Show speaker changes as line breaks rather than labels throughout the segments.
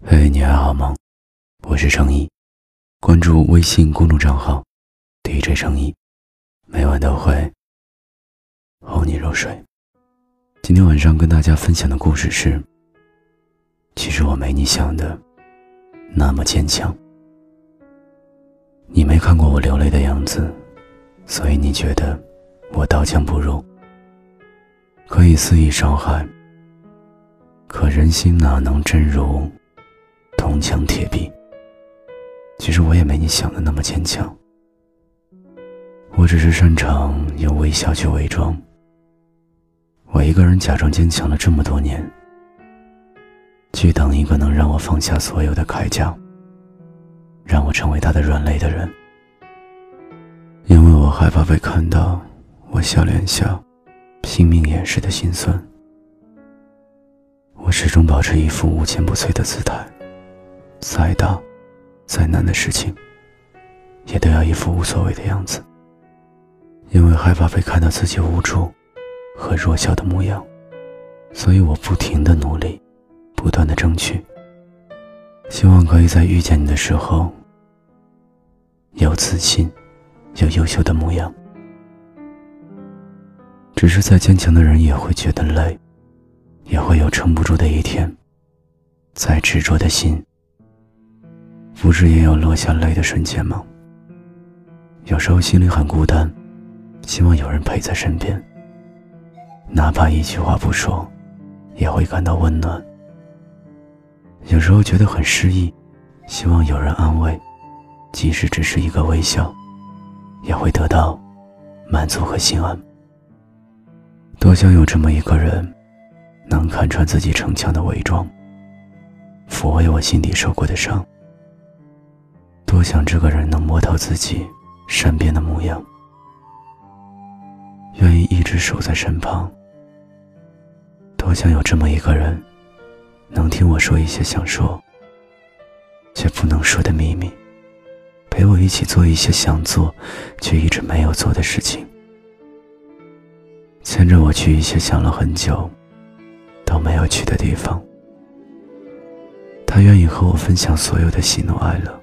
嘿，你还好吗？我是程一，关注微信公众账号 DJ 程一，每晚都会哄你入睡。今天晚上跟大家分享的故事是：其实我没你想的那么坚强。你没看过我流泪的样子，所以你觉得我刀枪不入，可以肆意伤害。可人心哪能真如铜墙铁壁？其实我也没你想的那么坚强。我只是擅长用微笑去伪装。我一个人假装坚强了这么多年，去等一个能让我放下所有的铠甲，让我成为他的软肋的人。因为我害怕被看到我笑脸下拼命掩饰的心酸。我始终保持一副无坚不摧的姿态，再大、再难的事情，也都要一副无所谓的样子。因为害怕被看到自己无助和弱小的模样，所以我不停的努力，不断的争取，希望可以在遇见你的时候，有自信，有优秀的模样。只是再坚强的人也会觉得累。也会有撑不住的一天。再执着的心，不是也有落下泪的瞬间吗？有时候心里很孤单，希望有人陪在身边，哪怕一句话不说，也会感到温暖。有时候觉得很失意，希望有人安慰，即使只是一个微笑，也会得到满足和心安。多想有这么一个人。能看穿自己逞强的伪装，抚慰我心底受过的伤。多想这个人能摸透自己善变的模样，愿意一直守在身旁。多想有这么一个人，能听我说一些想说却不能说的秘密，陪我一起做一些想做却一直没有做的事情，牵着我去一些想了很久。都没有去的地方，他愿意和我分享所有的喜怒哀乐。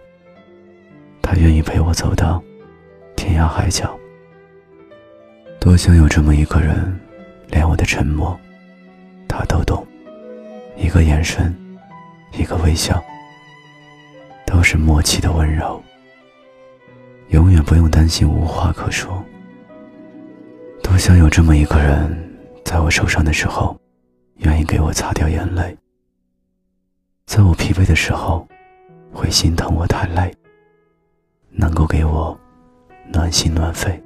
他愿意陪我走到天涯海角。多想有这么一个人，连我的沉默，他都懂。一个眼神，一个微笑，都是默契的温柔。永远不用担心无话可说。多想有这么一个人，在我受伤的时候。愿意给我擦掉眼泪，在我疲惫的时候，会心疼我太累，能够给我暖心暖肺。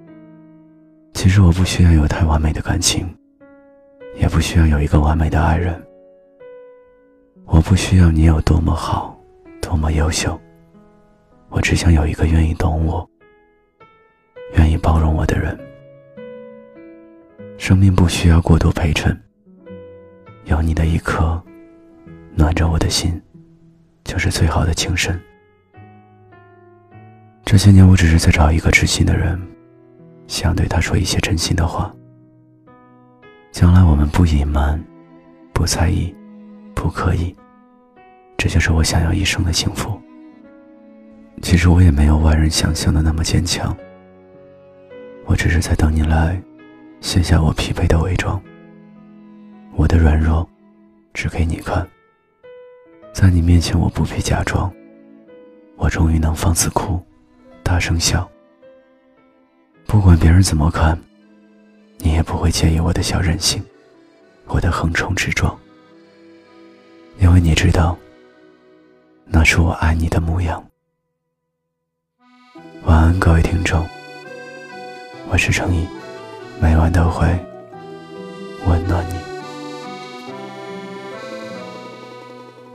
其实我不需要有太完美的感情，也不需要有一个完美的爱人。我不需要你有多么好，多么优秀，我只想有一个愿意懂我、愿意包容我的人。生命不需要过多陪衬。有你的一颗暖着我的心，就是最好的情深。这些年，我只是在找一个知心的人，想对他说一些真心的话。将来我们不隐瞒，不在意，不刻意，这就是我想要一生的幸福。其实我也没有外人想象的那么坚强，我只是在等你来卸下我疲惫的伪装。我的软弱，只给你看。在你面前，我不必假装。我终于能放肆哭，大声笑。不管别人怎么看，你也不会介意我的小任性，我的横冲直撞。因为你知道，那是我爱你的模样。晚安，各位听众。我是程毅，每晚都会温暖你。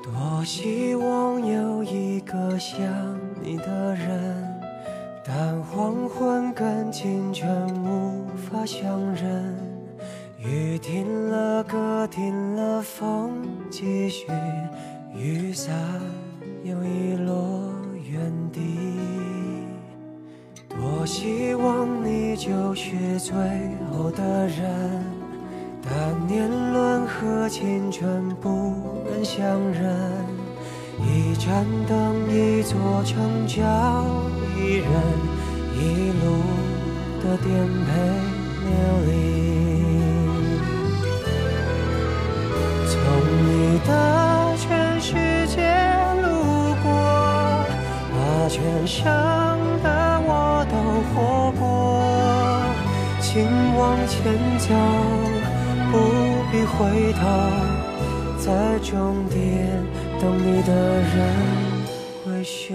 多希望有一个像相认。雨停了，歌停了，风继续，雨伞又遗落原地。多希望你就是最后的人。但年轮和青春不忍相认，一盏灯，一座城，叫一人一路的颠沛流离。从你的全世界路过，把全盛的我都活过。请往前走，不必回头。在终点等你的人会是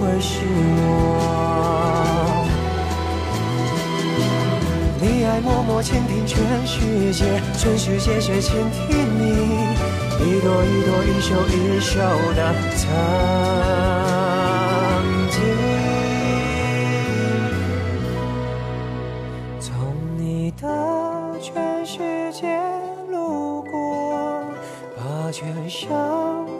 会是我。你爱默默倾听全世界，全世界却倾听你，一朵一朵，一首一首的曾经。全生的爱